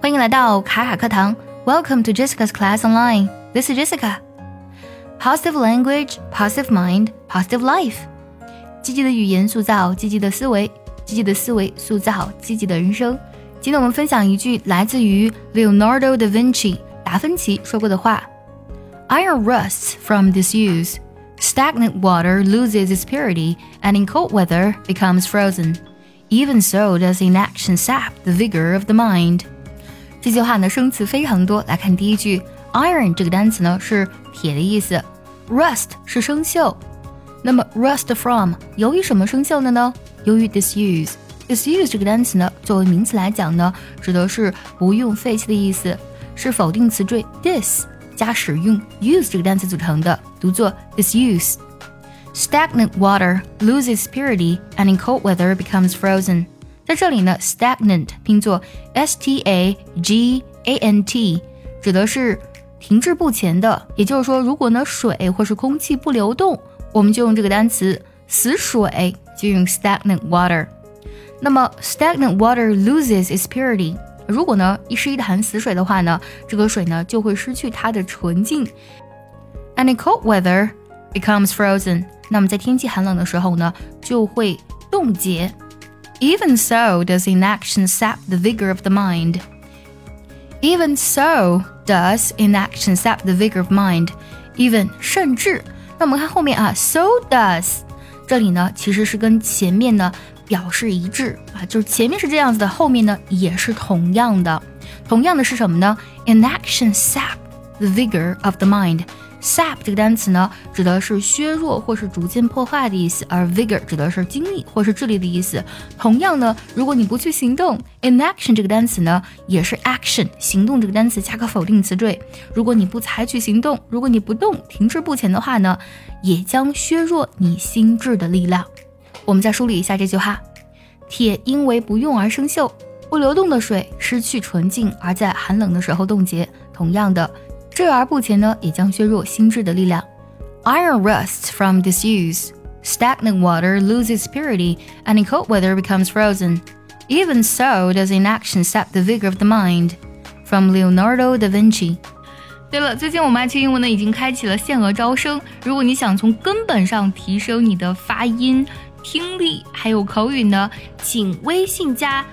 欢迎来到卡卡课堂，Welcome to Jessica's Class Online. This is Jessica. Positive language, positive mind, positive life. 积极的语言塑造积极的思维，积极的思维塑造积极的人生。今天我们分享一句来自于 Leonardo da Vinci 达芬奇说过的话：“Iron rusts from disuse, stagnant water loses its purity, and in cold weather becomes frozen. Even so does inaction sap the vigor of the mind.” 这句话呢，生词非常多。来看第一句，iron 这个单词呢是铁的意思，rust 是生锈。那么 rust from 由于什么生锈的呢？由于 disuse。disuse 这个单词呢，作为名词来讲呢，指的是不用、废弃的意思，是否定词缀 dis 加使用 use 这个单词组成的，读作 disuse。Stagnant water loses purity and in cold weather becomes frozen. 在这里呢，stagnant 拼作 s t a g a n t，指的是停滞不前的。也就是说，如果呢水或是空气不流动，我们就用这个单词死水，就用 stagnant water。那么 stagnant water loses its purity，如果呢一是一潭死水的话呢，这个水呢就会失去它的纯净。And in cold weather becomes frozen，那么在天气寒冷的时候呢，就会冻结。Even so does inaction sap the vigor of the mind. Even so does inaction sap the vigor of mind. Even 甚至，那我们看后面啊，so does，这里呢其实是跟前面呢表示一致啊，就是前面是这样子的，后面呢也是同样的。同样的是什么呢？Inaction sap the vigor of the mind. Sap 这个单词呢，指的是削弱或是逐渐破坏的意思，而 vigor 指的是精力或是智力的意思。同样呢，如果你不去行动，inaction 这个单词呢，也是 action 行动这个单词加个否定词缀。如果你不采取行动，如果你不动，停滞不前的话呢，也将削弱你心智的力量。我们再梳理一下这句话：铁因为不用而生锈，不流动的水失去纯净，而在寒冷的时候冻结。同样的。视而不前呢，也将削弱心智的力量。Iron rusts from disuse. Stagnant water loses purity, and in cold weather becomes frozen. Even so does inaction sap the vigor of the mind. From Leonardo da Vinci. 对了，最近我们爱趣英文呢已经开启了限额招生。如果你想从根本上提升你的发音、听力还有口语呢，请微信加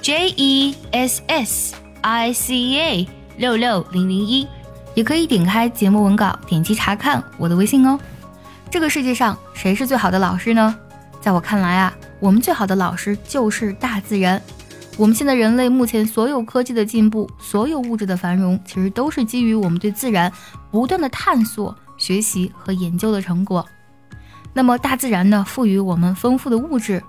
J E S S I C A 六六零零一。 也可以点开节目文稿，点击查看我的微信哦。这个世界上谁是最好的老师呢？在我看来啊，我们最好的老师就是大自然。我们现在人类目前所有科技的进步，所有物质的繁荣，其实都是基于我们对自然不断的探索、学习和研究的成果。那么大自然呢，赋予我们丰富的物质，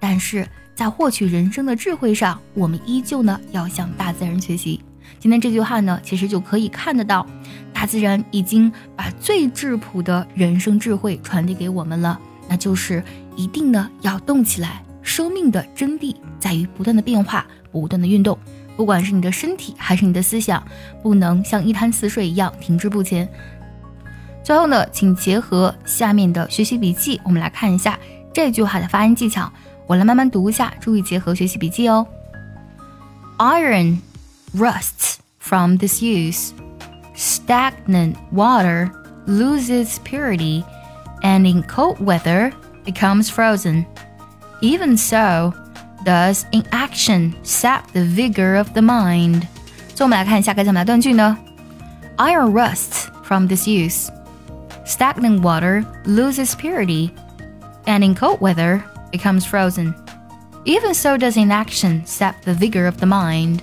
但是在获取人生的智慧上，我们依旧呢要向大自然学习。今天这句话呢，其实就可以看得到，大自然已经把最质朴的人生智慧传递给我们了，那就是一定呢要动起来。生命的真谛在于不断的变化，不断的运动。不管是你的身体还是你的思想，不能像一滩死水一样停滞不前。最后呢，请结合下面的学习笔记，我们来看一下这句话的发音技巧。我来慢慢读一下，注意结合学习笔记哦。Iron。rusts from disuse. Stagnant water loses purity and in cold weather becomes frozen. Even so, does inaction sap the vigor of the mind. 所以我们来看一下该怎么来断句呢？Iron rusts from disuse. Stagnant water loses purity, and in cold weather becomes frozen. Even so does inaction sap the vigor of the mind.